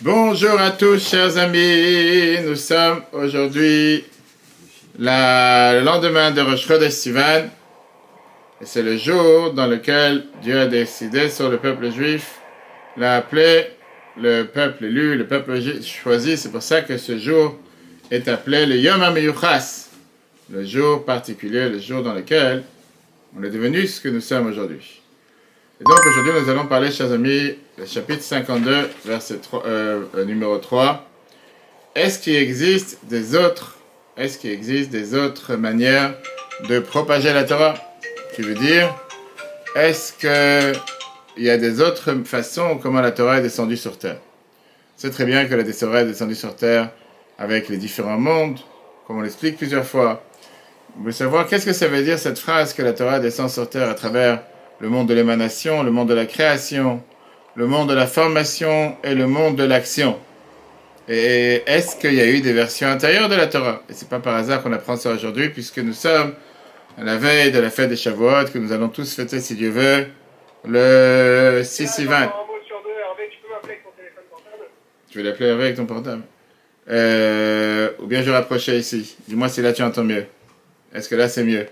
Bonjour à tous, chers amis. Nous sommes aujourd'hui le lendemain de Rosh Chodesh. Et c'est le jour dans lequel Dieu a décidé sur le peuple juif, l'a le peuple élu, le peuple choisi. C'est pour ça que ce jour est appelé le Yom HaMeyuchas, le jour particulier, le jour dans lequel on est devenu ce que nous sommes aujourd'hui. Donc aujourd'hui nous allons parler, chers amis, chapitre 52, verset 3, euh, euh, numéro 3. Est-ce qu'il existe des autres, est-ce qu'il existe des autres manières de propager la Torah? Qui veut dire, est-ce qu'il y a des autres façons comment la Torah est descendue sur terre? C'est très bien que la Torah est descendue sur terre avec les différents mondes, comme on l'explique plusieurs fois. Vous voulez savoir qu'est-ce que ça veut dire cette phrase que la Torah descend sur terre à travers le monde de l'émanation, le monde de la création, le monde de la formation et le monde de l'action. Et est-ce qu'il y a eu des versions intérieures de la Torah? Et c'est pas par hasard qu'on apprend ça aujourd'hui, puisque nous sommes à la veille de la fête des Shavuot, que nous allons tous fêter, si Dieu veut, le 6 et 20. Tu veux l'appeler avec ton portable? Euh, Ou bien je rapprochais ici. Dis-moi si là tu entends mieux. Est-ce que là c'est mieux?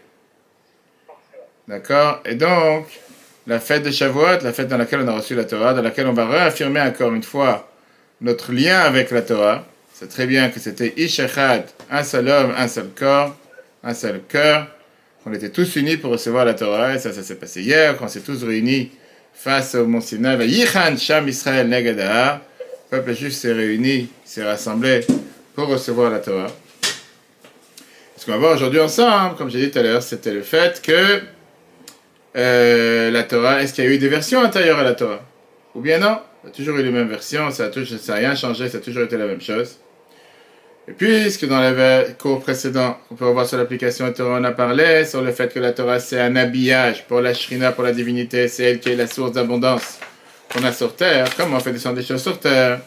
D'accord? Et donc, la fête de Shavuot, la fête dans laquelle on a reçu la Torah, dans laquelle on va réaffirmer encore une fois notre lien avec la Torah. C'est très bien que c'était Ishachad, un seul homme, un seul corps, un seul cœur. On était tous unis pour recevoir la Torah, et ça, ça s'est passé hier, quand on s'est tous réunis face au Mont Sinaï, Yichan Sham Israël Negadahar. Le peuple juif s'est réuni, s'est rassemblé pour recevoir la Torah. Ce qu'on va voir aujourd'hui ensemble, comme j'ai dit tout à l'heure, c'était le fait que euh, la Torah, est-ce qu'il y a eu des versions antérieures à la Torah? Ou bien non? Il y a toujours eu les mêmes versions, ça n'a rien changé, ça a toujours été la même chose. Et puisque dans les cours précédents, on peut voir sur l'application Torah, on a parlé sur le fait que la Torah c'est un habillage pour la Shrina, pour la divinité, c'est elle qui est la source d'abondance qu'on a sur terre. Comment on fait descendre des choses sur terre?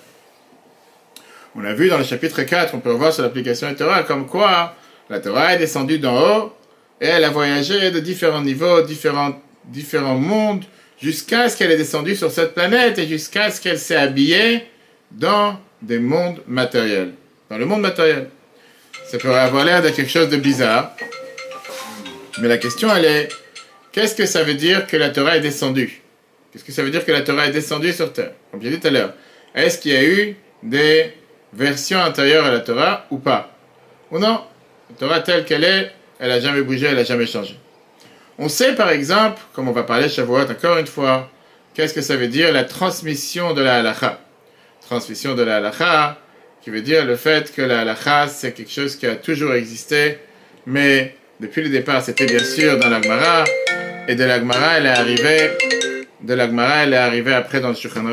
On a vu dans le chapitre 4, on peut voir sur l'application Torah comme quoi la Torah est descendue d'en haut et elle a voyagé de différents niveaux, différents, différents mondes, jusqu'à ce qu'elle est descendue sur cette planète et jusqu'à ce qu'elle s'est habillée dans des mondes matériels. Dans le monde matériel. Ça pourrait avoir l'air de quelque chose de bizarre. Mais la question, elle est, qu'est-ce que ça veut dire que la Torah est descendue? Qu'est-ce que ça veut dire que la Torah est descendue sur Terre? Comme j'ai dit tout à l'heure, est-ce qu'il y a eu des versions antérieures à la Torah ou pas? Ou non? La Torah telle qu'elle est, elle n'a jamais bougé, elle n'a jamais changé. On sait par exemple, comme on va parler Shavuot encore une fois, qu'est-ce que ça veut dire la transmission de la halacha? Transmission de la halacha, qui veut dire le fait que la halacha, c'est quelque chose qui a toujours existé, mais depuis le départ, c'était bien sûr dans l'Agmara, et de l'Agmara, elle est arrivée, de l'Agmara, elle est arrivée après dans le Shulchan.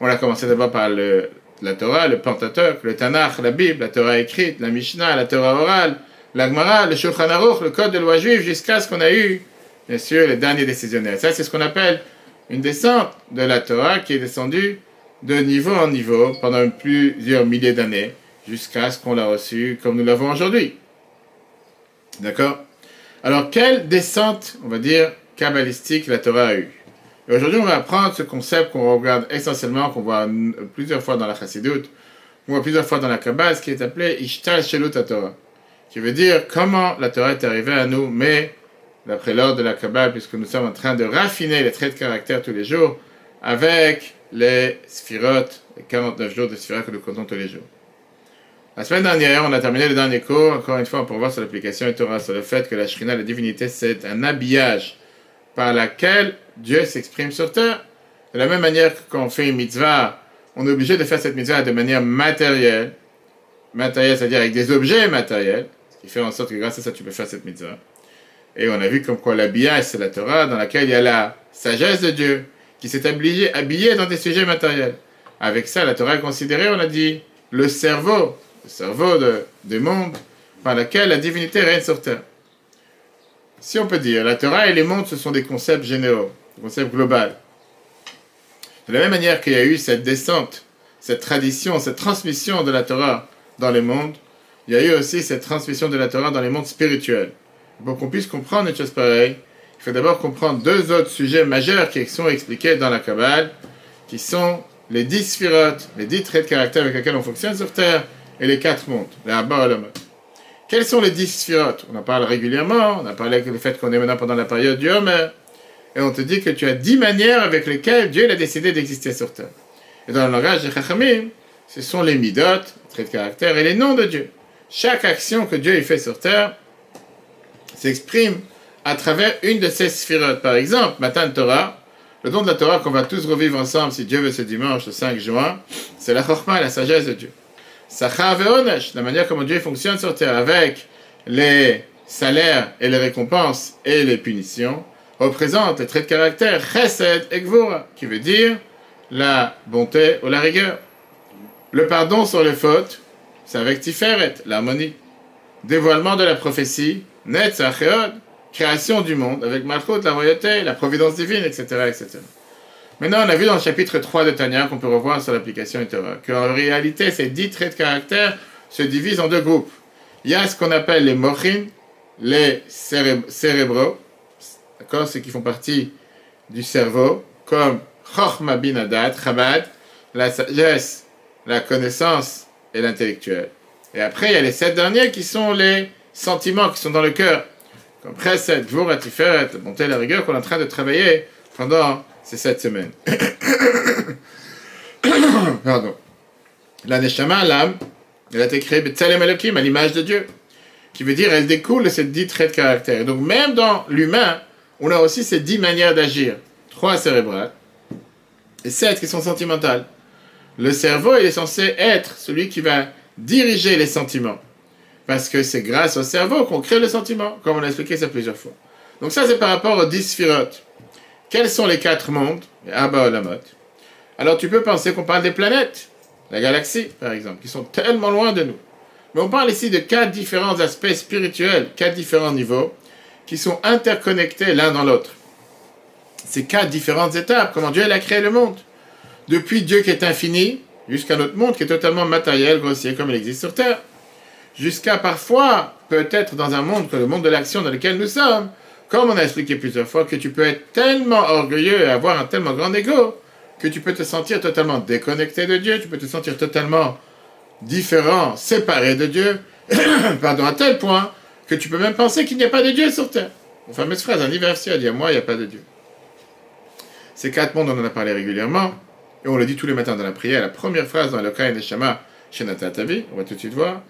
On a commencé d'abord par le, la Torah, le Pentateuch, le Tanakh, la Bible, la Torah écrite, la Mishnah, la Torah orale, l'Agmara, le Shulchan Aruch, le Code de loi juive, jusqu'à ce qu'on a eu, bien sûr, les derniers décisionnaires. Ça, c'est ce qu'on appelle une descente de la Torah qui est descendue de niveau en niveau pendant plusieurs milliers d'années, jusqu'à ce qu'on l'a reçu comme nous l'avons aujourd'hui. D'accord? Alors, quelle descente, on va dire, kabbalistique la Torah a eue Et aujourd'hui, on va apprendre ce concept qu'on regarde essentiellement, qu'on voit plusieurs fois dans la Chassidut, qu'on voit plusieurs fois dans la Kabbale, ce qui est appelé Ishtal Shelut Torah qui veut dire comment la Torah est arrivée à nous, mais d'après l'ordre de la Kabbale, puisque nous sommes en train de raffiner les traits de caractère tous les jours, avec les sphirotes, les 49 jours de sphirotes que nous comptons tous les jours. La semaine dernière, on a terminé le dernier cours, encore une fois, pour voir sur l'application et Torah, sur le fait que la Shrina, la divinité, c'est un habillage par lequel Dieu s'exprime sur terre. De la même manière que quand on fait une mitzvah, on est obligé de faire cette mitzvah de manière matérielle, matérielle, c'est-à-dire avec des objets matériels, qui fait en sorte que grâce à ça, tu peux faire cette mitzvah. Et on a vu comme quoi l'habillage, c'est la Torah, dans laquelle il y a la sagesse de Dieu, qui s'est habillée, habillé dans des sujets matériels. Avec ça, la Torah est considérée, on a dit, le cerveau, le cerveau de, du monde, par lequel la divinité règne sur terre. Si on peut dire, la Torah et les mondes, ce sont des concepts généraux, des concepts globaux. De la même manière qu'il y a eu cette descente, cette tradition, cette transmission de la Torah dans les mondes, il y a eu aussi cette transmission de la Torah dans les mondes spirituels. Pour qu'on puisse comprendre une chose pareille, il faut d'abord comprendre deux autres sujets majeurs qui sont expliqués dans la Kabbale, qui sont les dix sphirotes, les dix traits de caractère avec lesquels on fonctionne sur Terre, et les quatre mondes, les Abba Quels sont les dix sphirotes? On en parle régulièrement, on a parlé le fait qu'on est maintenant pendant la période du Homer, et on te dit que tu as dix manières avec lesquelles Dieu a décidé d'exister sur Terre. Et dans le langage de Chachamim, ce sont les midot, les traits de caractère, et les noms de Dieu. Chaque action que Dieu fait sur Terre s'exprime à travers une de ces sphirotes. Par exemple, Matan Torah, le don de la Torah qu'on va tous revivre ensemble, si Dieu veut, ce dimanche, le 5 juin, c'est la chorma, la sagesse de Dieu. Sacha ve'onesh, la manière comment Dieu fonctionne sur terre, avec les salaires et les récompenses et les punitions, représente les traits de caractère chesed et qui veut dire la bonté ou la rigueur. Le pardon sur les fautes, c'est avec Tiferet, l'harmonie. Dévoilement de la prophétie, Netzach création du monde, avec Malchut, la royauté, la providence divine, etc., etc. Maintenant, on a vu dans le chapitre 3 de Tanya, qu'on peut revoir sur l'application Torah, qu'en réalité, ces dix traits de caractère se divisent en deux groupes. Il y a ce qu'on appelle les mochin, les cérébraux, d'accord, ceux qui font partie du cerveau, comme Chochma Binadat, Chabad, la sagesse, la connaissance et l'intellectuel. Et après, il y a les sept derniers qui sont les sentiments qui sont dans le cœur, comme Chesed, Gvura, Tiferet, la bonté la rigueur qu'on est en train de travailler pendant ces sept semaines. Pardon. La Neshama, l'âme, elle a été créée B'Tselem à l'image de Dieu, qui veut dire elle découle de ces dix traits de caractère. Donc même dans l'humain, on a aussi ces dix manières d'agir. Trois cérébrales et sept qui sont sentimentales. Le cerveau, il est censé être celui qui va diriger les sentiments. Parce que c'est grâce au cerveau qu'on crée le sentiment, comme on a expliqué ça plusieurs fois. Donc ça, c'est par rapport aux dix sphirotes. Quels sont les quatre mondes? Abba Olamot. Alors tu peux penser qu'on parle des planètes, la galaxie par exemple, qui sont tellement loin de nous. Mais on parle ici de quatre différents aspects spirituels, quatre différents niveaux, qui sont interconnectés l'un dans l'autre. Ces quatre différentes étapes, comment Dieu a créé le monde. Depuis Dieu qui est infini, jusqu'à notre monde qui est totalement matériel, grossier, comme il existe sur Terre jusqu'à parfois, peut-être dans un monde que le monde de l'action dans lequel nous sommes, comme on a expliqué plusieurs fois, que tu peux être tellement orgueilleux et avoir un tellement grand ego que tu peux te sentir totalement déconnecté de Dieu, tu peux te sentir totalement différent, séparé de Dieu, pardon, à tel point que tu peux même penser qu'il n'y a pas de Dieu sur terre. Une fameuse phrase anniversaire dit à moi, il n'y a pas de Dieu. Ces quatre mondes, on en a parlé régulièrement, et on le dit tous les matins dans la prière. La première phrase dans le Kain des Shama, chez Natatavi, on va tout de suite voir,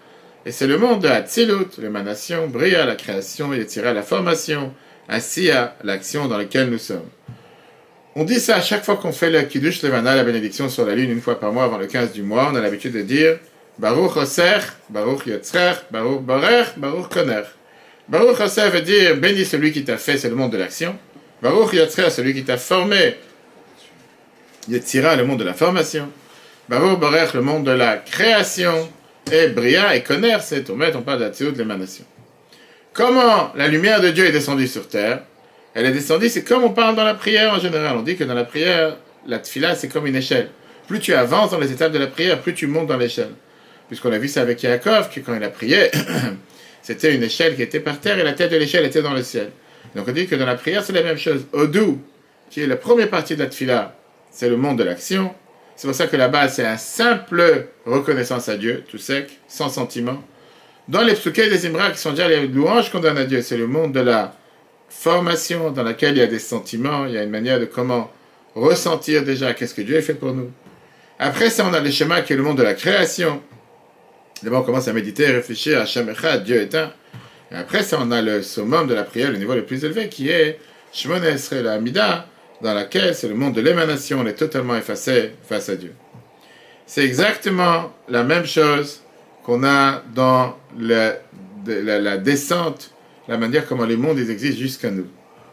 et c'est le monde de Hatzilut, l'émanation, Bria, la création, Yetzira, la formation, Asiya, l'action dans laquelle nous sommes. On dit ça à chaque fois qu'on fait le Kiddush Levana, la bénédiction sur la lune, une fois par mois avant le 15 du mois. On a l'habitude de dire Baruch Oser, Baruch Yotzrer, Baruch Borer, Baruch Koner. Baruch Oser veut dire béni celui qui t'a fait, c'est le monde de l'action. Baruch Yotzrer, celui qui t'a formé. Yetzira, le monde de la formation. Baruch Borer, le monde de la création. Et Bria et Conner, c'est met, on parle de la de l'émanation. Comment la lumière de Dieu est descendue sur terre? Elle est descendue, c'est comme on parle dans la prière en général. On dit que dans la prière, la tfila, c'est comme une échelle. Plus tu avances dans les étapes de la prière, plus tu montes dans l'échelle. Puisqu'on a vu ça avec Yaakov, que quand il a prié, c'était une échelle qui était par terre et la tête de l'échelle était dans le ciel. Donc on dit que dans la prière, c'est la même chose. Odou, qui est la première partie de la tfila, c'est le monde de l'action. C'est pour ça que la base, c'est un simple reconnaissance à Dieu, tout sec, sans sentiment. Dans les psuké des Imra, qui sont déjà les louanges qu'on donne à Dieu, c'est le monde de la formation dans laquelle il y a des sentiments, il y a une manière de comment ressentir déjà qu'est-ce que Dieu a fait pour nous. Après ça, on a le schéma qui est le monde de la création. D'abord, on commence à méditer, réfléchir à Shem Dieu est un. Et après ça, on a le summum de la prière, le niveau le plus élevé, qui est Shemon la Amida, dans laquelle c'est le monde de l'émanation, on est totalement effacé face à Dieu. C'est exactement la même chose qu'on a dans la, descente, la manière comment les mondes existent jusqu'à nous.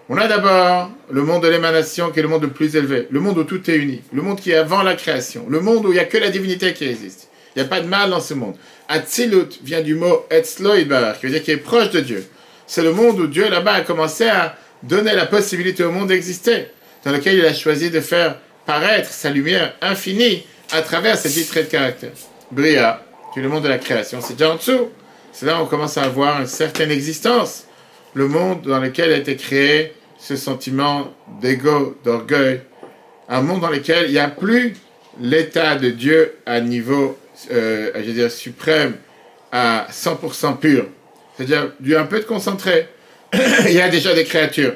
On a d'abord le monde de l'émanation qui est le monde le plus élevé, le monde où tout est uni, le monde qui est avant la création, le monde où il n'y a que la divinité qui existe. Il n'y a pas de mal dans ce monde. Atzilut vient du mot etzlo qui veut dire qu'il est proche de Dieu. C'est le monde où Dieu là-bas a commencé à donner la possibilité au monde d'exister dans lequel il a choisi de faire paraître sa lumière infinie à travers ces dix traits de caractère. Bria, qui est le monde de la création, c'est déjà en dessous. C'est là où on commence à avoir une certaine existence. Le monde dans lequel a été créé ce sentiment d'ego, d'orgueil. Un monde dans lequel il n'y a plus l'état de Dieu à niveau, euh, je veux dire, suprême, à 100% pur. C'est-à-dire, Dieu un peu de concentré. Il y a déjà des créatures.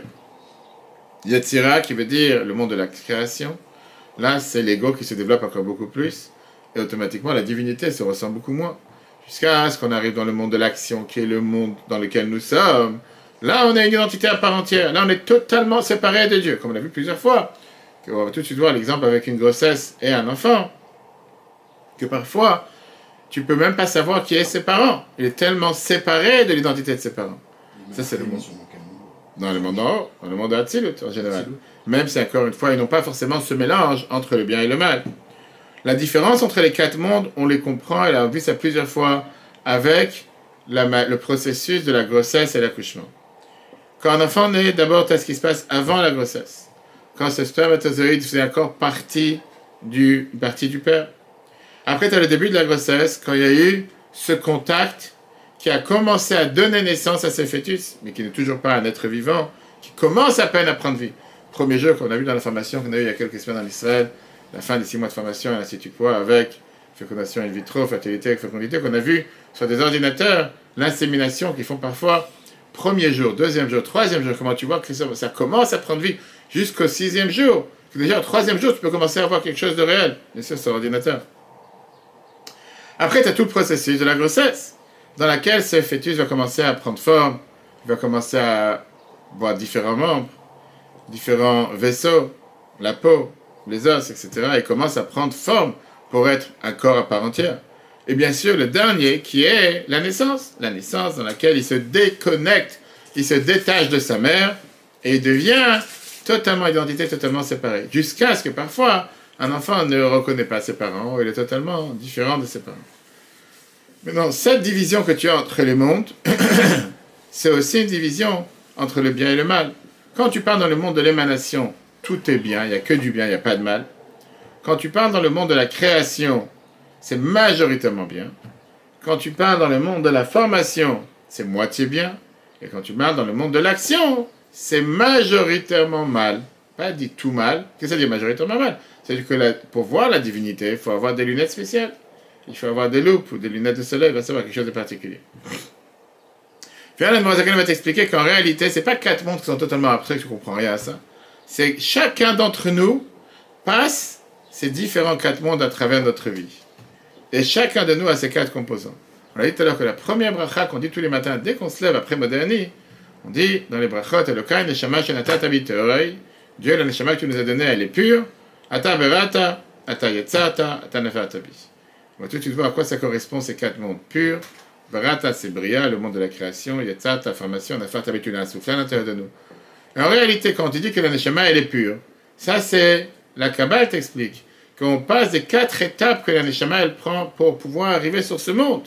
Yetzira, qui veut dire le monde de la création. Là, c'est l'ego qui se développe encore beaucoup plus. Et automatiquement, la divinité se ressent beaucoup moins. Jusqu'à ce qu'on arrive dans le monde de l'action, qui est le monde dans lequel nous sommes. Là, on a une identité à part entière. Là, on est totalement séparé de Dieu, comme on l'a vu plusieurs fois. On va tout de suite voir l'exemple avec une grossesse et un enfant. Que parfois, tu peux même pas savoir qui est ses parents. Il est tellement séparé de l'identité de ses parents. Ça, c'est le monde. Dans le monde en haut, dans le monde de en général. Même si, encore une fois, ils n'ont pas forcément ce mélange entre le bien et le mal. La différence entre les quatre mondes, on les comprend, elle a vu ça plusieurs fois avec le processus de la grossesse et l'accouchement. Quand un enfant naît, d'abord, tu as ce qui se passe avant la grossesse? Quand ce spermatozoïde faisait encore partie du, partie du père. Après, tu as le début de la grossesse, quand il y a eu ce contact qui a commencé à donner naissance à ce fœtus, mais qui n'est toujours pas un être vivant, qui commence à peine à prendre vie. Premier jour qu'on a vu dans la formation qu'on a eu il y a quelques semaines en Israël, la fin des six mois de formation à l'Institut Poids avec fécondation in vitro, fertilité avec fécondité, qu'on a vu sur des ordinateurs, l'insémination qui font parfois premier jour, deuxième jour, troisième jour, comment tu vois que ça commence à prendre vie jusqu'au sixième jour? Déjà, au troisième jour, tu peux commencer à voir quelque chose de réel. Et ça, sur l'ordinateur. Après, tu as tout le processus de la grossesse, dans laquelle ce fœtus va commencer à prendre forme, il va commencer à voir différents membres, différents vaisseaux, la peau, les os, etc., et commence à prendre forme pour être un corps à part entière. Et bien sûr, le dernier qui est la naissance, la naissance dans laquelle il se déconnecte, il se détache de sa mère et devient totalement identité, totalement séparée. Jusqu'à ce que parfois, un enfant ne reconnaît pas ses parents, il est totalement différent de ses parents. Maintenant, cette division que tu as entre les mondes, c'est aussi une division entre le bien et le mal. Quand tu parles dans le monde de l'émanation, tout est bien, il n'y a que du bien, il n'y a pas de mal. Quand tu parles dans le monde de la création, c'est majoritairement bien. Quand tu parles dans le monde de la formation, c'est moitié bien. Et quand tu parles dans le monde de l'action, c'est majoritairement mal. Pas dit tout mal. Qu'est-ce que ça dire majoritairement mal? C'est-à-dire que pour voir la divinité, il faut avoir des lunettes spéciales. Il faut avoir des loupes ou des lunettes de soleil, il va quelque chose de particulier. Finalement, Zakan va t'expliquer qu'en réalité, c'est pas quatre mondes qui sont totalement abstraits, tu comprends rien à ça c'est chacun d'entre nous passe ces différents quatre mondes à travers notre vie. Et chacun de nous a ces quatre composants. On a dit tout à l'heure que la première bracha qu'on dit tous les matins, dès qu'on se lève après Moderni, on dit dans les brachot, Elokai, Neshama, Shenata, Dieu, le Neshama que tu nous as donné, elle est pure, Ata Berata, Ata Yetzata, Ata Nefertabi. On va à quoi ça correspond ces quatre mondes purs. Berata, c'est Bria, le monde de la création, Yetzata, formation, Nefertabi, tu l'as soufflé à l'intérieur de nous. En réalité, quand tu dis que la Neshama, elle est pure, ça c'est, la Kabbalah t'explique, qu'on passe des quatre étapes que la Neshama, elle prend pour pouvoir arriver sur ce monde.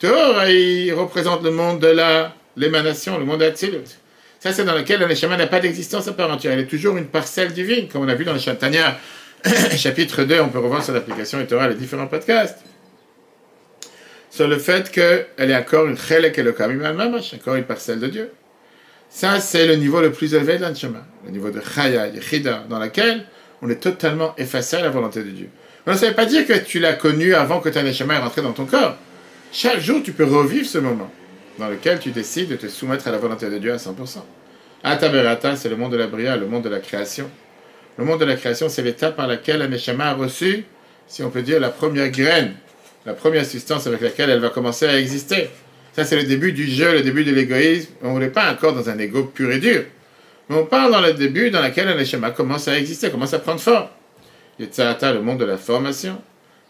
Torah, il représente le monde de la, l'émanation, le monde d'Atsilut. Ça, c'est dans lequel la Neshama n'a pas d'existence à part entière. Elle est toujours une parcelle divine, comme on a vu dans le Chantania, chapitre 2, on peut revoir sur l'application et Torah les différents podcasts. Sur le fait qu'elle est encore une chelek elokam encore une parcelle de Dieu. Ça, c'est le niveau le plus élevé de l'anshama, le niveau de chaya, yechida, dans lequel on est totalement effacé à la volonté de Dieu. ça ne veut pas dire que tu l'as connu avant que ta neshama est rentré dans ton corps. Chaque jour, tu peux revivre ce moment dans lequel tu décides de te soumettre à la volonté de Dieu à 100%. Ataberata, c'est le monde de la bria, le monde de la création. Le monde de la création, c'est l'étape par laquelle la neshama a reçu, si on peut dire, la première graine, la première substance avec laquelle elle va commencer à exister. Ça, c'est le début du jeu, le début de l'égoïsme. On n'est pas encore dans un ego pur et dur. Mais on parle dans le début dans lequel un schéma commence à exister, commence à prendre forme. Yetzirata, le monde de la formation.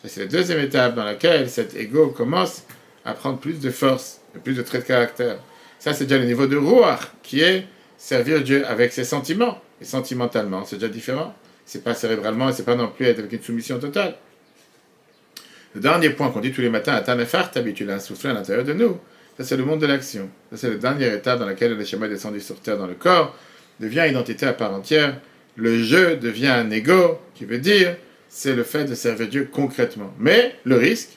Ça, c'est la deuxième étape dans laquelle cet ego commence à prendre plus de force, plus de traits de caractère. Ça, c'est déjà le niveau de Ruach, qui est servir Dieu avec ses sentiments. Et sentimentalement, c'est déjà différent. C'est pas cérébralement c'est pas non plus avec une soumission totale. Le dernier point qu'on dit tous les matins à Tanefar, t'habitues à souffler à l'intérieur de nous, ça, c'est le monde de l'action. Ça, c'est la dernière étape dans laquelle le schéma descendu sur terre dans le corps, devient identité à part entière. Le jeu devient un ego, qui veut dire, c'est le fait de servir Dieu concrètement. Mais le risque,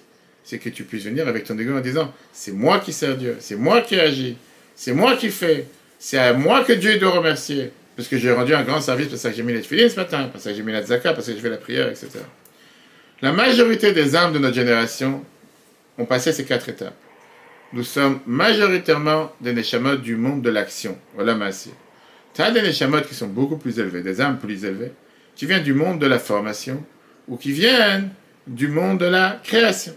c'est que tu puisses venir avec ton ego en disant, c'est moi qui sers Dieu, c'est moi qui agis, c'est moi qui fais, c'est à moi que Dieu doit remercier, parce que j'ai rendu un grand service, parce que j'ai mis les filines ce matin, parce que j'ai mis la zaka, parce que j'ai fait la prière, etc. La majorité des âmes de notre génération ont passé ces quatre étapes. Nous sommes majoritairement des Neshamot du monde de l'action. Voilà Massi. Tu as des Neshamot qui sont beaucoup plus élevés, des âmes plus élevées, qui viennent du monde de la formation ou qui viennent du monde de la création.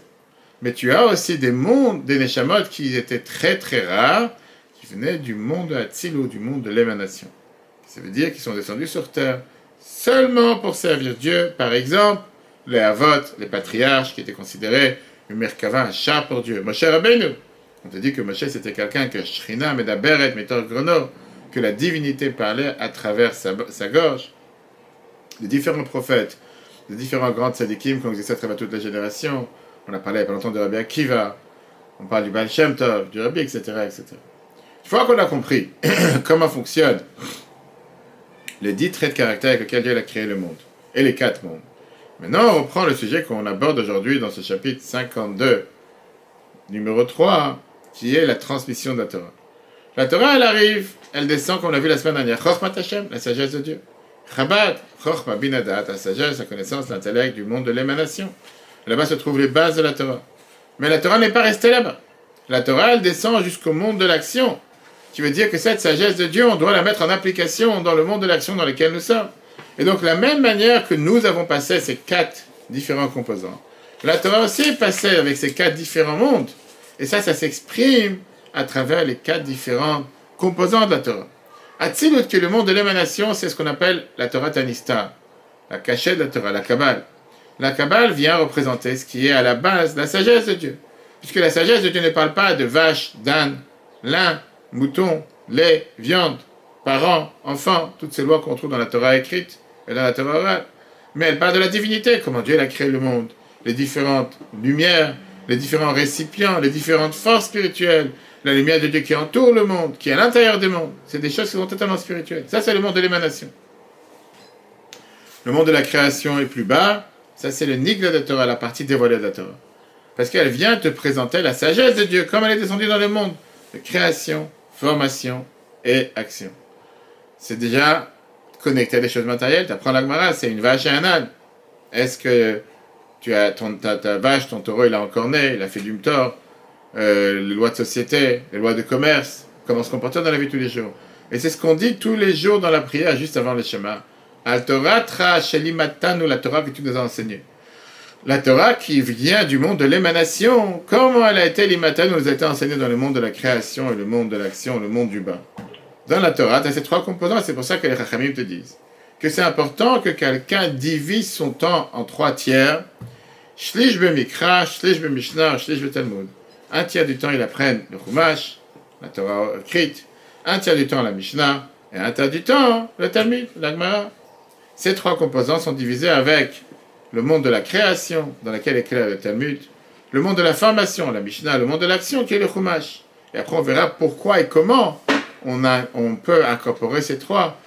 Mais tu as aussi des mondes, des Neshamot qui étaient très très rares, qui venaient du monde de la Tzilo, du monde de l'émanation. Ça veut dire qu'ils sont descendus sur terre seulement pour servir Dieu. Par exemple, les Avot, les patriarches qui étaient considérés une Merkava, un chat pour Dieu. Moshe Rabbeinu. On te dit que Moshe c'était quelqu'un que Shrina, Medaberet, Grono, que la divinité parlait à travers sa, gorge. Les différents prophètes, les différents grands tzadikim qui ont existé à travers toutes les générations. On a parlé il n'y a pas longtemps de Rabbi Akiva, on parle du Baal Shem Tov, du Rabbi, etc., etc. Une fois qu'on a compris comment fonctionnent les dix traits de caractère avec lesquels Dieu a créé le monde, et les quatre mondes, Maintenant, on reprend le sujet qu'on aborde aujourd'hui dans ce chapitre 52, numéro 3, qui est la transmission de la Torah. La Torah, elle arrive, elle descend, comme on l'a vu la semaine dernière. Chochmat Hashem, la sagesse de Dieu. Chabad, Chochma Binadat, la sagesse, la connaissance, l'intellect du monde de l'émanation. Là-bas se trouvent les bases de la Torah. Mais la Torah n'est pas restée là-bas. La Torah, elle descend jusqu'au monde de l'action. Qui veut dire que cette sagesse de Dieu, on doit la mettre en application dans le monde de l'action dans lequel nous sommes. Et donc, la même manière que nous avons passé ces quatre différents composants, la Torah aussi est passée avec ces quatre différents mondes. Et ça, ça s'exprime à travers les quatre différents composants de la Torah. Atzilut, qui est le monde de l'émanation, c'est ce qu'on appelle la Torah Tanista, la cachette de la Torah, la Kabbale. La Kabbale vient représenter ce qui est à la base la sagesse de Dieu. Puisque la sagesse de Dieu ne parle pas de vaches, d'ânes, lin, moutons, lait, viande, parents, enfants, toutes ces lois qu'on trouve dans la Torah écrite et dans la Torah Mais elle parle de la divinité, comment Dieu a créé le monde, les différentes lumières, les différents récipients, les différentes forces spirituelles, la lumière de Dieu qui entoure le monde, qui est à l'intérieur du monde. C'est des choses qui sont totalement spirituelles. Ça, c'est le monde de l'émanation. Le monde de la création est plus bas. Ça, c'est le Nigla de la Torah, la partie dévoilée de la Torah. Parce qu'elle vient te présenter la sagesse de Dieu, comme elle est descendue dans le monde de création, formation et action. C'est déjà connecté à des choses matérielles. Tu apprends l'agmara, c'est une vache et un âne. Est-ce que tu as ton, ta, vache, ton taureau, il a encore né, il a fait du mtor, euh, les lois de société, les lois de commerce, comment se comporter dans la vie tous les jours? Et c'est ce qu'on dit tous les jours dans la prière, juste avant le schéma. Al Torah tra la Torah que tu nous as enseigné. La Torah qui vient du monde de l'émanation, comment elle a été l'imatan nous a été enseignée dans le monde de la création et le monde de l'action, le monde du bas dans la Torah, tu as ces trois composants, c'est pour ça que les Chachamim te disent que c'est important que quelqu'un divise son temps en trois tiers. Shlish mikra, shlish mishnah, shlish talmud. Un tiers du temps, il apprend le Chumash, la Torah écrite. Un tiers du temps, la Mishnah. Et un tiers du temps, le Talmud, l'Agmara. Ces trois composants sont divisés avec le monde de la création, dans lequel est clair le Talmud, le monde de la formation, la Mishnah, le monde de l'action, qui est le Chumash. Et après, on verra pourquoi et comment on, peut incorporer ces trois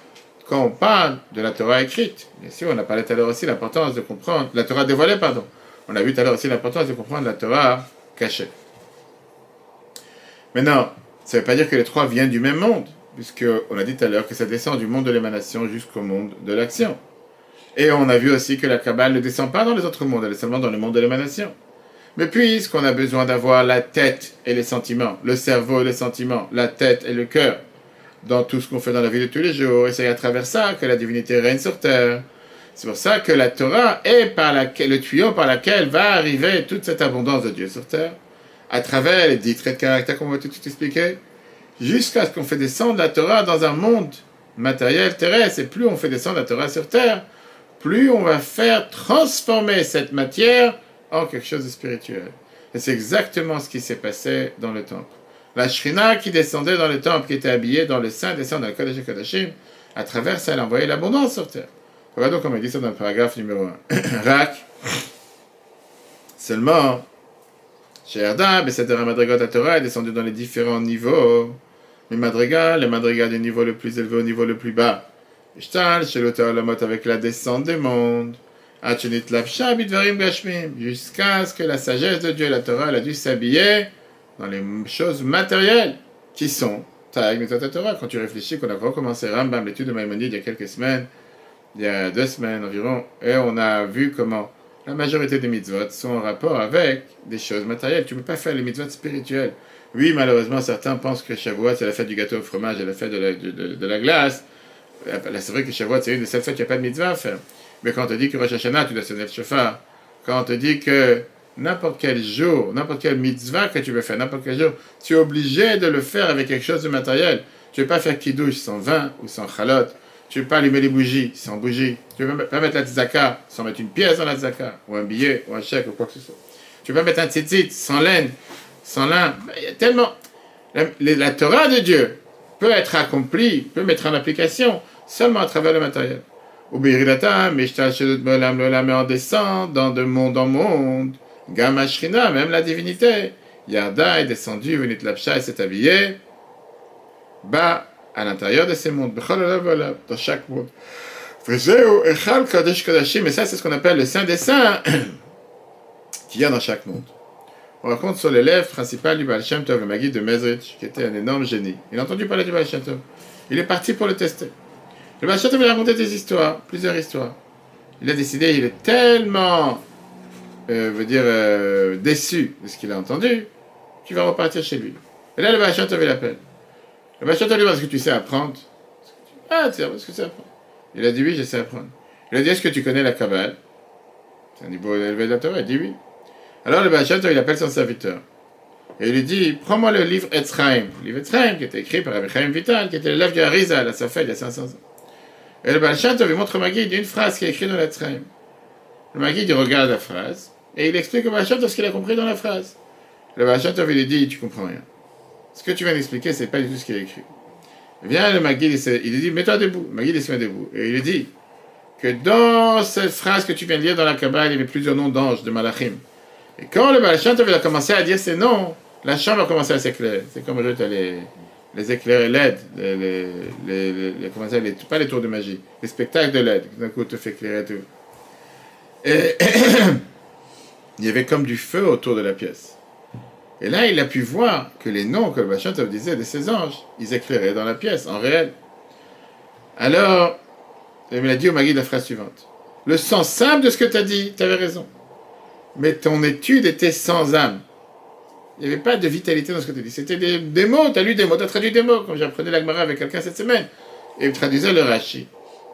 quand on parle de la Torah écrite. Bien sûr, on a parlé tout à l'heure aussi l'importance de comprendre, la Torah dévoilée, pardon. On a vu tout à l'heure aussi l'importance de comprendre la Torah cachée. Maintenant, ça ne veut pas dire que les trois viennent du même monde, puisqu'on a dit tout à l'heure que ça descend du monde de l'émanation jusqu'au monde de l'action. Et on a vu aussi que la Kabbale ne descend pas dans les autres mondes, elle est seulement dans le monde de l'émanation. Mais puisqu'on a besoin d'avoir la tête et les sentiments, le cerveau et les sentiments, la tête et le cœur, dans tout ce qu'on fait dans la vie de tous les jours. Et c'est à travers ça que la divinité règne sur terre. C'est pour ça que la Torah est le tuyau par lequel va arriver toute cette abondance de Dieu sur terre, à travers les dix traits de caractère qu'on va tout, tout expliquer, jusqu'à ce qu'on fait descendre la Torah dans un monde matériel terrestre. Et plus on fait descendre la Torah sur terre, plus on va faire transformer cette matière en quelque chose de spirituel. Et c'est exactement ce qui s'est passé dans le temple. La Shrina qui descendait dans le temple, qui était habillée dans le sein, descend dans le Kodesh Kodashim, à travers ça, elle envoyait l'abondance sur terre. Regardons comme il dit ça dans le paragraphe numéro 1. Rak, seulement, chez Erda, mais cette Madrigat Torah est descendue dans les différents niveaux. Les Madrigas, les Madrigas du niveau le plus élevé au niveau le plus bas. Avec la descente des mondes. Jusqu'à ce que la sagesse de Dieu, la Torah, elle a dû s'habiller dans les choses matérielles qui sont Torah. Quand tu réfléchis qu'on a recommencé Rambam, l'étude de Maïmonide, il y a quelques semaines, il y a deux semaines environ, et on a vu comment la majorité des mitzvot sont en rapport avec des choses matérielles. Tu ne peux pas faire les mitzvot spirituels. Oui, malheureusement, certains pensent que Shavuot, c'est la fête du gâteau au fromage et la fête de, la glace. C'est vrai que Shavuot, c'est une de ces fêtes, il n'y a pas de mitzvah à faire. Mais quand on te dit que Rosh Hashanah, tu dois sonner le chauffard, quand on te dit que n'importe quel jour, n'importe quel mitzvah que tu veux faire, n'importe quel jour, tu es obligé de le faire avec quelque chose de matériel. Tu ne veux pas faire kiddush sans vin ou sans chalot. Tu ne veux pas allumer les bougies sans bougie. Tu ne veux pas mettre la tzaka sans mettre une pièce dans la tzaka, ou un billet, ou un chèque, ou quoi que ce soit. Tu ne veux pas mettre un tzitzit sans laine, sans lin. Il y a tellement. La, Torah de Dieu peut être accomplie, peut mettre en application seulement à travers le matériel. Ou mais en descend dans de monde en monde. Gamma même la divinité. Yarda est descendu, venu de l'Apsha et s'est habillé. Bas à l'intérieur de ces mondes, dans chaque monde. Mais ça, c'est ce qu'on appelle le Saint des Saints qu'il y a dans chaque monde. On raconte sur l'élève principal du Baal Shem Tov, le Magui de Mezrich, qui était un énorme génie. Il a entendu parler du Baal Shem Tov. Il est parti pour le tester. Le Baal Shem Tov, il a raconté des histoires, plusieurs histoires. Il a décidé, il est tellement, euh, veut dire, euh, déçu de ce qu'il a entendu, qu'il va repartir chez lui. Et là, le Baal Shem Tov, il l'appelle. Le Baal Shem Tov lui demande, est-ce que tu sais apprendre Ah, tu sais, est-ce que tu sais apprendre Il a dit oui, je sais apprendre. Il a dit, est-ce que tu connais la Kabbale C'est un niveau élevé de la Torah. Il dit oui. Alors le Baal il appelle son serviteur. Et il lui dit, prends-moi le livre Etzraim. Le livre Etzraim, qui était écrit par Rabbi Chaim Vital, qui était l'élève du Harizal à Safed il y a 500 ans. Et le Baal lui montre au Magui une phrase qui est écrite dans l'Etzraim. Le Magui il regarde la phrase, et il explique au Baal ce qu'il a compris dans la phrase. Le Baal il lui dit, tu comprends rien. Ce que tu viens d'expliquer, c'est pas du tout ce qu'il a écrit. Viens le Magui, il lui dit, mets-toi debout. Le Magui, il se met debout. Et il lui dit que dans cette phrase que tu viens de lire dans la Kabbalah, il y avait plusieurs noms d'anges, de Malachim. Et quand le Baal a commencé à dire ces noms, la chambre a commencé à s'éclairer. C'est comme Ruth, les, les éclairs LED, les, les, les, les, pas les tours de magie, les spectacles de LED, d'un coup, te fait éclairer tout. Et il y avait comme du feu autour de la pièce. Et là, il a pu voir que les noms que le Bachantev disait de ces anges, ils éclairaient dans la pièce, en réel. Alors, il m'a dit au Magui la phrase suivante. Le sens simple de ce que tu as dit, tu avais raison mais ton étude était sans âme. Il n'y avait pas de vitalité dans ce que tu dis. C'était des, mots, tu as lu des mots, tu as traduit des mots, comme j'apprenais l'Agmara avec quelqu'un cette semaine. Et il traduisait le Rashi.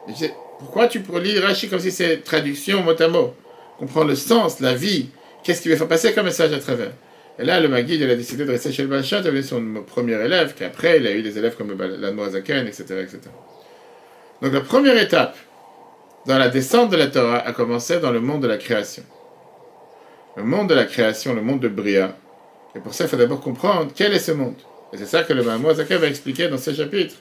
je disais, pourquoi tu lire Rashi comme si c'est traduction mot à mot? Comprendre le sens, la vie, qu'est-ce qui veut faire passer comme message à travers? Et là, le Magui, il a décidé de rester chez le Bachat, il avait son premier élève, qu'après, il a eu des élèves comme l'Anmoazaken, etc., etc. Donc la première étape dans la descente de la Torah a commencé dans le monde de la création le monde de la création, le monde de Bria. Et pour ça, il faut d'abord comprendre quel est ce monde. Et c'est ça que le Zaka va expliquer dans ce chapitre.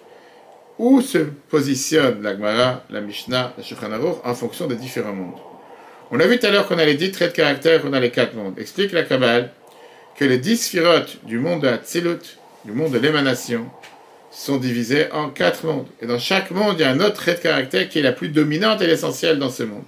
Où se positionne la Gemara, la Mishnah, la Shulchan en fonction des différents mondes. On a vu tout à l'heure qu'on a les dix traits de caractère, qu'on a les quatre mondes. Explique la Kabbale que les dix sphirotes du monde de Hatzilut, du monde de l'émanation, sont divisés en quatre mondes. Et dans chaque monde, il y a un autre trait de caractère qui est la plus dominante et l'essentiel dans ce monde.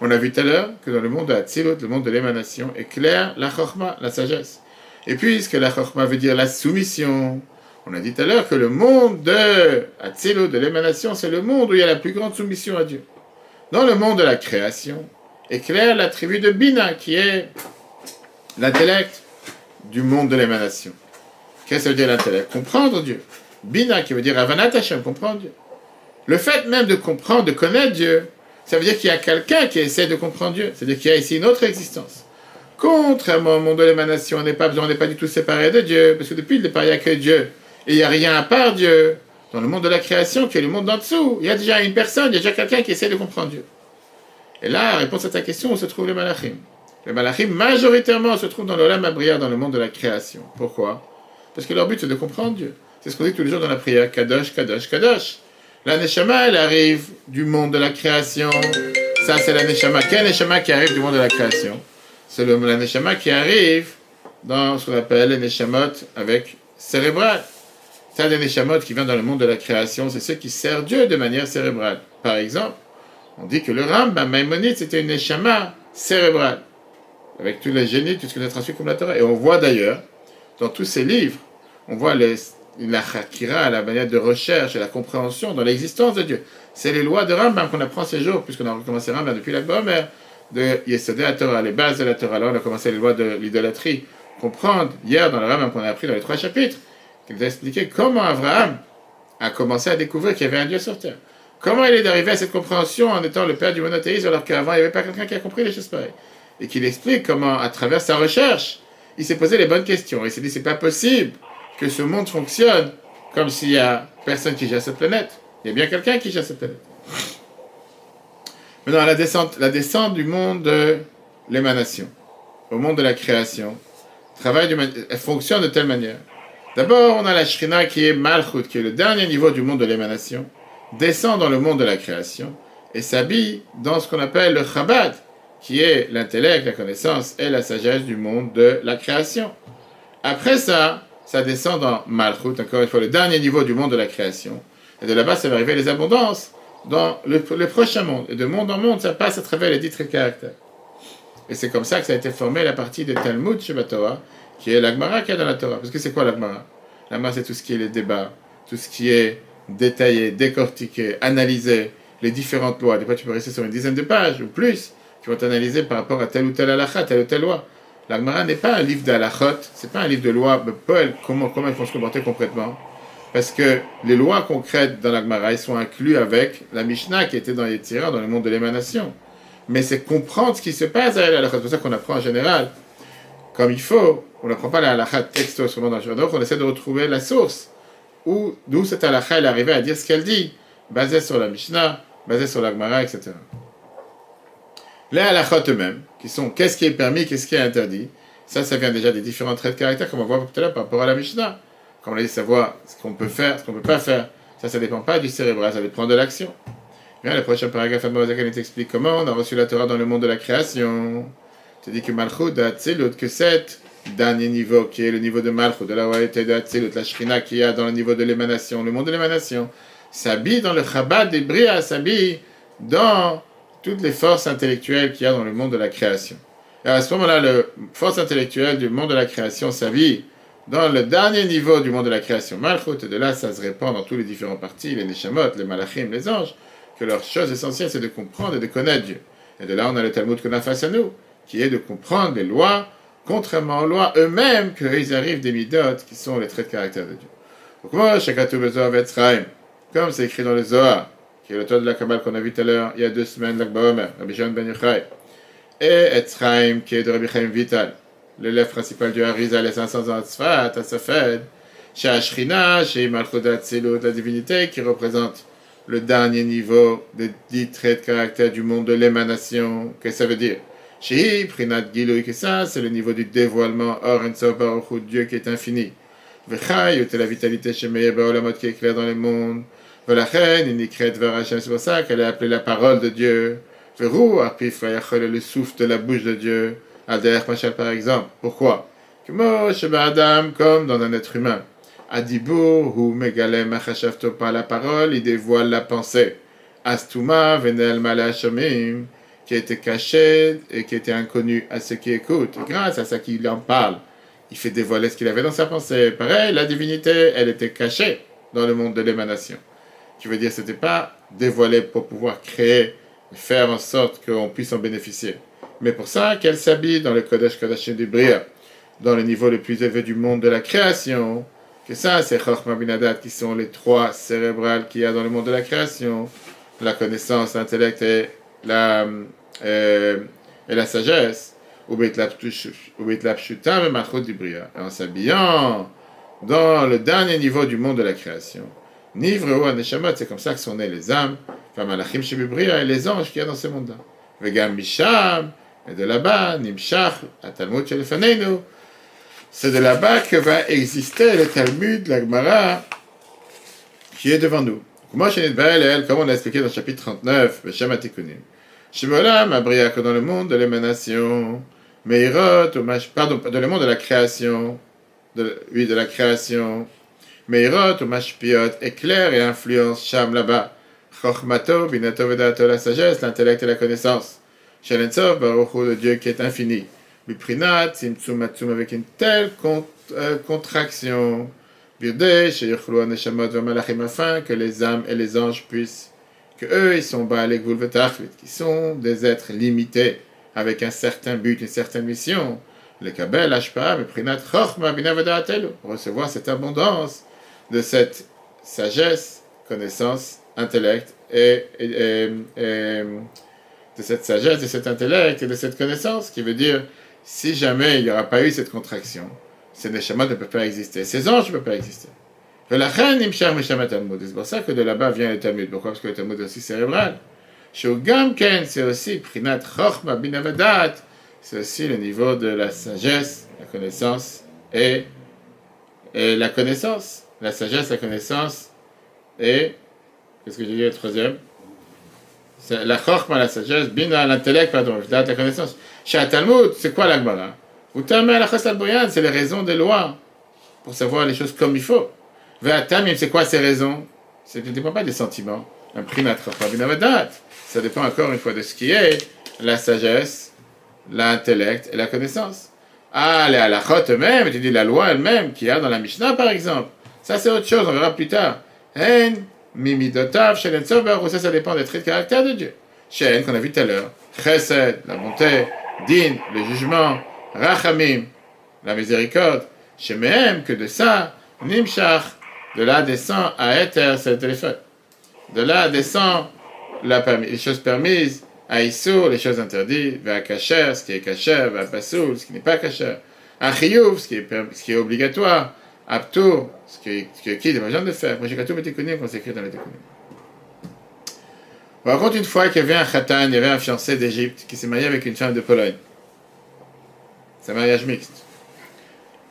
On a vu tout à l'heure que dans le monde de Hatzilut, le monde de l'émanation, est clair la chorma, la sagesse. Et puisque la chorma veut dire la soumission, on a dit tout à l'heure que le monde de Hatzilut, de l'émanation, c'est le monde où il y a la plus grande soumission à Dieu. Dans le monde de la création, est clair l'attribut de Bina, qui est l'intellect du monde de l'émanation. Qu'est-ce que ça veut dire l'intellect? Comprendre Dieu. Bina, qui veut dire Avanat Hashem, comprendre Dieu. Le fait même de comprendre, de connaître Dieu, ça veut dire qu'il y a quelqu'un qui essaie de comprendre Dieu. C'est-à-dire qu'il y a ici une autre existence. Contrairement au monde de l'émanation, on n'est pas, on pas du tout séparé de Dieu, parce que depuis le départ, il n'y a que Dieu. Et il n'y a rien à part Dieu. Dans le monde de la création, qui est le monde d'en dessous, il y a déjà une personne, il y a déjà quelqu'un qui essaie de comprendre Dieu. Et là, la réponse à ta question, où se trouve les malachim? Les malachim, majoritairement, se trouvent dans l'Olam Abria, dans le monde de la création. Pourquoi? Parce que leur but, c'est de comprendre Dieu. C'est ce qu'on dit tous les jours dans la prière. Kadosh, Kadosh, Kadosh. La Neshama, elle arrive du monde de la création. Ça, c'est la Neshama. Quelle Neshama qui arrive du monde de la création? C'est la Neshama qui arrive dans ce qu'on appelle les Neshamot avec cérébral. Ça, les Neshamot qui viennent dans le monde de la création, c'est ceux qui servent Dieu de manière cérébrale. Par exemple, on dit que le Rambam Maïmonide, c'était une Neshama cérébrale. Avec tous les génies, tout ce qu'on a transmis comme la Torah. Et on voit d'ailleurs, dans tous ces livres, on voit les la chakira, la manière de recherche et la compréhension dans l'existence de Dieu. C'est les lois de Rambam qu'on apprend ces jours, puisqu'on a recommencé Rambam depuis la mais de Yesodé la Torah, les bases de la Torah. Là, on a commencé les lois de l'idolâtrie. Comprendre, hier, dans le Ram qu'on a appris dans les trois chapitres, qui nous a expliqué comment Abraham a commencé à découvrir qu'il y avait un Dieu sur terre. Comment il est arrivé à cette compréhension en étant le père du monothéisme alors qu'avant il n'y avait pas quelqu'un qui a compris les choses pareilles Et qu'il explique comment, à travers sa recherche, il s'est posé les bonnes questions. Il s'est dit c'est pas possible que ce monde fonctionne comme s'il y a personne qui gère cette planète. Il y a bien quelqu'un qui gère cette planète. Maintenant, la descente, la descente du monde de l'émanation, au monde de la création, travaille elle fonctionne de telle manière. D'abord, on a la Shrina qui est Malchut, qui est le dernier niveau du monde de l'émanation, descend dans le monde de la création et s'habille dans ce qu'on appelle le Chabad, qui est l'intellect, la connaissance et la sagesse du monde de la création. Après ça, ça descend dans Malchut, encore une fois, le dernier niveau du monde de la création. Et de là-bas, ça va arriver les abondances dans le, prochain monde. Et de monde en monde, ça passe à travers les dix caractères. Et c'est comme ça que ça a été formé la partie de Talmud Sheba Torah, qui est l'Agmara qui est dans la Torah. Parce que c'est quoi l'Agmara? L'Agmara, c'est tout ce qui est les débats, tout ce qui est détaillé, décortiqué, analysé, les différentes lois. Des fois, tu peux rester sur une dizaine de pages ou plus, qui vont t'analyser par rapport à telle ou telle halakha, telle ou telle loi. L'Agmara n'est pas un livre d'halachot, c'est pas un livre de loi, mais comment, comment il faut se comporter concrètement? Parce que les lois concrètes dans l'Agmara, ils sont inclus avec la Mishnah qui était dans Yetzirah, dans le monde de l'émanation. Mais c'est comprendre ce qui se passe à la C'est pour ça qu'on apprend en général, comme il faut. On n'apprend pas la halakha texto seulement dans le Donc on essaie de retrouver la source. Où, d'où cette halakha est arrivée à dire ce qu'elle dit, basée sur la Mishnah, basée sur l'Agmara, etc. Les halakhot eux-mêmes, qui sont qu'est-ce qui est permis, qu'est-ce qui est interdit, ça, ça vient déjà des différents traits de caractère, comme on voit tout à l'heure par rapport à la Mishnah. Comme on a dit, savoir ce qu'on peut faire, ce qu'on ne peut pas faire. Ça, ça ne dépend pas du cérébral, ça dépend de l'action. Bien, le prochain paragraphe, il t'explique comment on a reçu la Torah dans le monde de la création. Tu dit que Malchut de que cet dernier niveau, qui est le niveau de Malchut, de la royauté de Hatzilut, la Shrina qui a dans le niveau de l'émanation, le monde de l'émanation, s'habille dans le Chabad des Bria, s'habille dans toutes les forces intellectuelles qu'il y a dans le monde de la création. Et à ce moment-là, la force intellectuelle du monde de la création s'habille dans le dernier niveau du monde de la création, Malchut, et de là, ça se répand dans tous les différents parties, les Neshamot, les Malachim, les anges, que leur chose essentielle, c'est de comprendre et de connaître Dieu. Et de là, on a le Talmud qu'on a face à nous, qui est de comprendre les lois, contrairement aux lois eux-mêmes, qu'ils arrivent des midotes, qui sont les traits de caractère de Dieu. Donc comme c'est écrit dans le Zohar, qui est l'auteur de la Kabbale qu'on a vu tout à l'heure, il y a deux semaines, l'Akba Omer, Rabbi Jean Ben Yochai, et Etzraim, qui est de Rabbi Chaim Vital, l'élève principal du Harizal, les 500 ans de Tzfat, à Safed, chez Ashrina, chez Malchudat Tzilut, la divinité, qui représente le dernier niveau des dix traits de caractère du monde de l'émanation. Qu'est-ce que ça veut dire? Chez Prinat Gilou, que ça, c'est le niveau du dévoilement, Or Baruch Dieu qui est infini. Vechai, la vitalité chez Meir Baolamot qui est clair dans les mondes. C'est pour ça qu'elle est appelée la parole de Dieu. Le souffle de la bouche de Dieu. Ader Machal par exemple. Pourquoi? Adam, comme dans un être humain. Adibur, ou Megalem Achashavto par la parole, il dévoile la pensée. Astuma, Venel Malachomim, qui était caché et qui était inconnu à ceux qui écoutent. Grâce à ça qu'il en parle, il fait dévoiler ce qu'il avait dans sa pensée. Pareil, la divinité, elle était cachée dans le monde de l'émanation qui veut dire n'était pas dévoilé pour pouvoir créer, faire en sorte qu'on puisse en bénéficier. Mais pour ça, qu'elle s'habille dans le Kodesh Kodashim du Bria, dans le niveau le plus élevé du monde de la création, que ça, c'est Chochma Binadat, qui sont les trois cérébrales qu'il y a dans le monde de la création, la connaissance, l'intellect et la, euh, et la sagesse, ou du Bria, en s'habillant dans le dernier niveau du monde de la création. Nivre ou Aneshamot, c'est comme ça que sont nées les âmes, Famalachim Shebibria et les anges qu'il y a dans ce monde-là. Vegam Misham, et de là-bas, Nimshach, Atalmud Shelefaneinu, c'est de là-bas que va exister le Talmud, la Gemara, qui est devant nous. Elle, comme on l'a expliqué dans le chapitre 39, Beshem Atikunim. Shemolam, Abria, que dans le monde de l'émanation, Meirot, pardon, dans le monde de la création, oui, de la création, Meirot ou Mashpiot, éclaire et influence Sham là-bas. Chochmato, Binato Vedato, la sagesse, l'intellect et la connaissance. Shalensov, Baruchu, le Dieu qui est infini. Biprinat, Simtsum Matsum, avec une telle euh, contraction. Birde, Sheyuchlu Aneshamot, Vamalachim, afin que les âmes et les anges puissent, que eux, ils sont Baalek Vulvetachlit, qui sont des êtres limités, avec un certain but, une certaine mission. Le kabel, ashpa, prinat chochma, binavadaatelu. Recevoir cette abondance de cette sagesse, connaissance, intellect et, de cette sagesse, de cet intellect et de cette connaissance, qui veut dire, si jamais il n'y aura pas eu cette contraction, ces neshamot ne peuvent pas exister, ces anges ne peuvent pas exister. C'est pour ça que de là-bas vient le Talmud. Pourquoi? Parce que le Talmud est aussi cérébral. c'est aussi c'est aussi le niveau de la sagesse, la connaissance et la connaissance. La sagesse, la connaissance et. Qu'est-ce que j'ai dit le troisième? La Chochma, la sagesse, Bina, l'intellect, pardon, la connaissance. Chez Talmud, c'est quoi l'Agmara c'est les raisons des lois pour savoir les choses comme il faut. Ve'atamim, c'est quoi ces raisons? Ça ne dépend pas des sentiments. Un Ça dépend encore une fois de ce qui est la sagesse, l'intellect et la connaissance. Ah, les halachot eux-mêmes, tu dis la loi elle-même, qu'il y a dans la Mishnah par exemple. Ça c'est autre chose, on verra plus tard. En, mimidotav, shelen ça, ça dépend des traits de caractère de Dieu. Shen, qu'on a vu tout à l'heure. Chesed, la bonté. Din, le jugement. Rachamim, la miséricorde. Shemehem, que de ça, Nimshach, de là descend à Ether, c'est le téléphone. De là descend les choses permises, à Issour, les choses interdites, vers Kacher, ce qui est Kacher, vers Pasoul, ce qui n'est pas Kacher, à Chiyuv, ce qui est, ce qui est obligatoire, à Ptour, ce ce qui est besoin de faire. Moi, j'ai tout été connu quand dans les Tékounim. On raconte une fois qu'il y avait un khatan, il y avait un fiancé d'Égypte qui s'est marié avec une femme de Pologne. C'est un mariage mixte.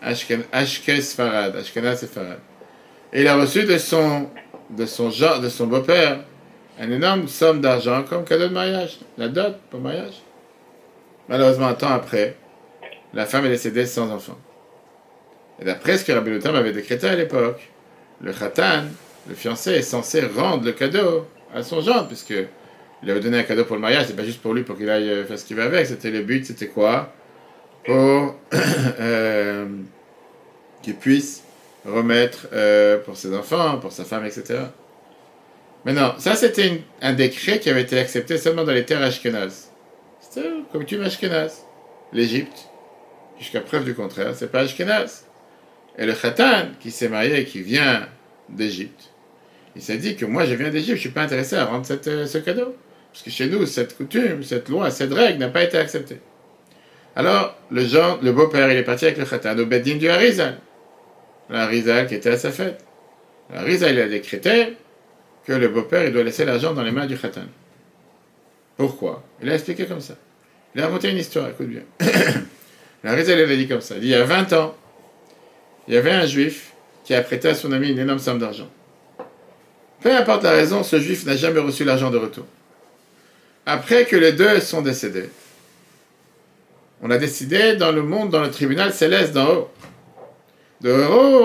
Farad, Ashkenaz Farad. Et il a reçu de son, de son, de son beau-père une énorme somme d'argent comme cadeau de mariage, la dot pour mariage. Malheureusement, un temps après, la femme est décédée sans enfant. Et d'après ce que Rabbi Lutam avait décrété à l'époque, le khatan, le fiancé, est censé rendre le cadeau à son gendre, puisque il avait donné un cadeau pour le mariage, c'est pas juste pour lui, pour qu'il aille euh, faire ce qu'il veut avec, c'était le but, c'était quoi? Pour euh, qu'il puisse remettre euh, pour ses enfants, pour sa femme, etc. Maintenant, ça c'était un décret qui avait été accepté seulement dans les terres ashkénazes. C'était comme tu ashkénaze. L'Égypte, jusqu'à preuve du contraire, c'est pas ashkénaze. Et le khatan, qui s'est marié et qui vient d'Égypte, il s'est dit que moi je viens d'Égypte, je suis pas intéressé à rendre euh, ce cadeau. Parce que chez nous, cette coutume, cette loi, cette règle n'a pas été acceptée. Alors, le, genre, le beau-père, il est parti avec le khatan au Beddin du Harizal la Rizal qui était à sa fête. La Rizal, il a décrété que le beau-père, il doit laisser l'argent dans les mains du khatan. Pourquoi? Il a expliqué comme ça. Il a inventé une histoire, écoute bien. la Rizal, il a dit comme ça. Il, y a 20 ans, il y avait un juif qui a prêté à son ami une énorme somme d'argent. Peu importe la raison, ce juif n'a jamais reçu l'argent de retour. Après que les deux sont décédés, on a décidé dans le monde, dans le tribunal céleste d'en haut, de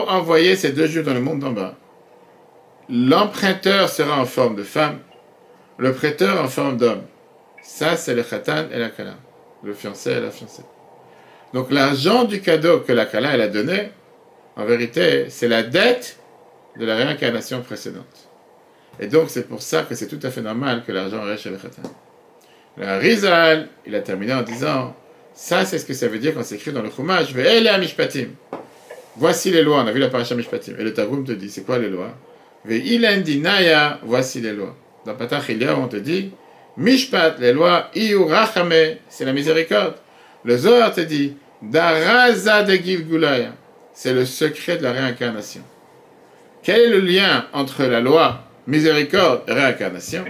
envoyer ces deux juifs dans le monde d'en bas. L'emprunteur sera en forme de femme, le prêteur en forme d'homme. Ça, c'est le khatan et la kala, le fiancé et la fiancée. Donc l'argent du cadeau que la kala elle a donné, en vérité, c'est la dette de la réincarnation précédente. Et donc c'est pour ça que c'est tout à fait normal que l'argent reste chez le khatan. Le Rizal, il a terminé en disant, ça c'est ce que ça veut dire quand c'est écrit dans le Chumash, Ve'ele mishpatim. Voici les lois. On a vu la paracha Mishpatim. Et le Targum te dit, c'est quoi les lois? Naya, voici les lois. Dans Patach on te dit, Mishpat, les lois, Iu Rachame, c'est la miséricorde. Le Zohar te dit, Daraza de Gilgulaya, c'est le secret de la réincarnation. Quel est le lien entre la loi, miséricorde et réincarnation?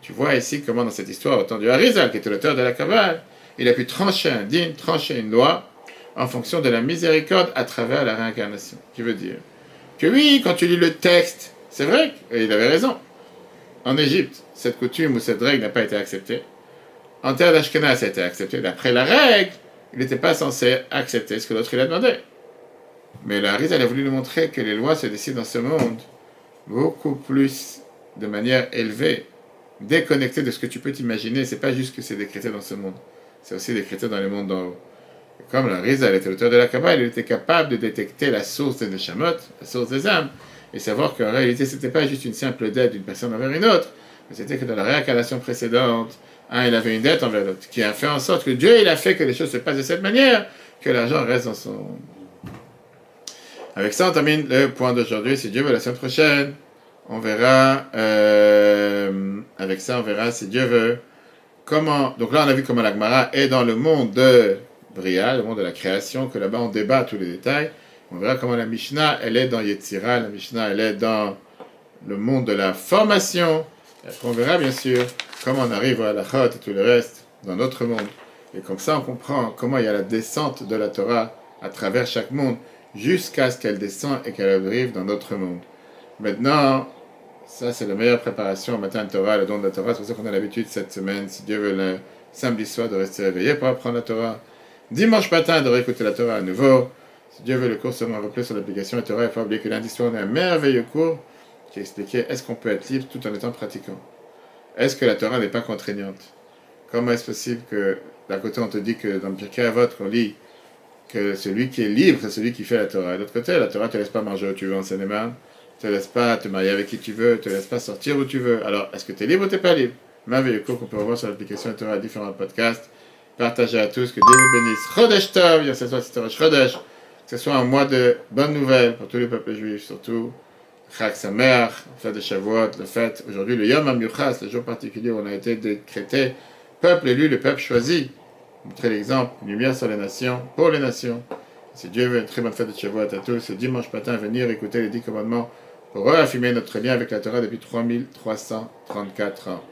Tu vois ici comment dans cette histoire, au temps du Harizal, qui était l'auteur de la Kabbale, il a pu trancher un digne, trancher une loi, en fonction de la miséricorde à travers la réincarnation. Qui veut dire que oui, quand tu lis le texte, c'est vrai qu'il avait raison. En Égypte, cette coutume ou cette règle n'a pas été acceptée. En terre d'Ashkenaz, ça a été accepté. D'après la règle, il n'était pas censé accepter ce que l'autre lui a demandé. Mais la Riz, elle a voulu nous montrer que les lois se décident dans ce monde beaucoup plus de manière élevée, déconnectée de ce que tu peux t'imaginer. C'est pas juste que c'est décrété dans ce monde, c'est aussi décrété dans les mondes d'en haut comme la Rizal était l'auteur de la Kabbalah, il était capable de détecter la source des Neshamot, la source des âmes, et savoir qu'en réalité, ce n'était pas juste une simple dette d'une personne envers une autre, C'était que dans la réincarnation précédente, un, il avait une dette envers l'autre, qui a fait en sorte que Dieu, il a fait que les choses se passent de cette manière, que l'argent reste dans son... Avec ça, on termine le point d'aujourd'hui. Si Dieu veut, la semaine prochaine, on verra, euh, avec ça, on verra, si Dieu veut, comment... Donc là, on a vu comment l'Agmara est dans le monde de Bria, le monde de la création, que là-bas, on débat tous les détails. On verra comment la Mishnah, elle est dans Yetzira, la Mishnah, elle est dans le monde de la formation. On verra, bien sûr, comment on arrive à la Chot et tout le reste dans notre monde? Et comme ça, on comprend comment il y a la descente de la Torah à travers chaque monde jusqu'à ce qu'elle descende et qu'elle arrive dans notre monde. Maintenant, ça c'est la meilleure préparation au matin de Torah, le don de la Torah. C'est pour ça qu'on a l'habitude cette semaine, si Dieu veut, le samedi soir, de rester réveillé pour apprendre la Torah. Dimanche matin, de réécouter la Torah à nouveau. Si Dieu veut, le cours sera repris sur l'application la Torah. Il faut oublier que lundi soir, on a un merveilleux cours qui expliquait est-ce qu'on peut être libre tout en étant pratiquant. Est-ce que la Torah n'est pas contraignante? Comment est-ce possible que d'un côté on te dit que dans le Pirkei Avot on lit que celui qui est libre c'est celui qui fait la Torah. De l'autre côté, la Torah te laisse pas manger où tu veux en seine te laisse pas te marier avec qui tu veux, te laisse pas sortir où tu veux. Alors, est-ce que tu es libre ou tu n'es pas libre? Merveilleux cours qu'on peut revoir sur l'application Torah différents podcasts. Partagez à tous, que Dieu vous bénisse. Chodesh Tov, cette fois Chodesh. Que ce soit un mois de bonnes nouvelles pour tous les peuples juifs, surtout Chag Samer, fête de Shavuot, le fête aujourd'hui, le Yom HaMyuchas, le jour particulier où on a été décrété, peuple élu, le peuple choisi. Montrer l'exemple, lumière sur les nations, pour les nations. Si Dieu veut une très bonne fête de Shavuot à tous, ce dimanche matin, venir écouter les dix commandements pour réaffirmer notre lien avec la Torah depuis 3334 ans.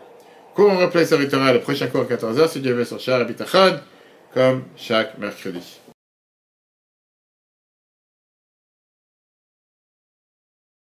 Cours en replay sur Torah, le prochain cours à 14h, si Dieu veut, sur Shah Bitachon, comme chaque mercredi.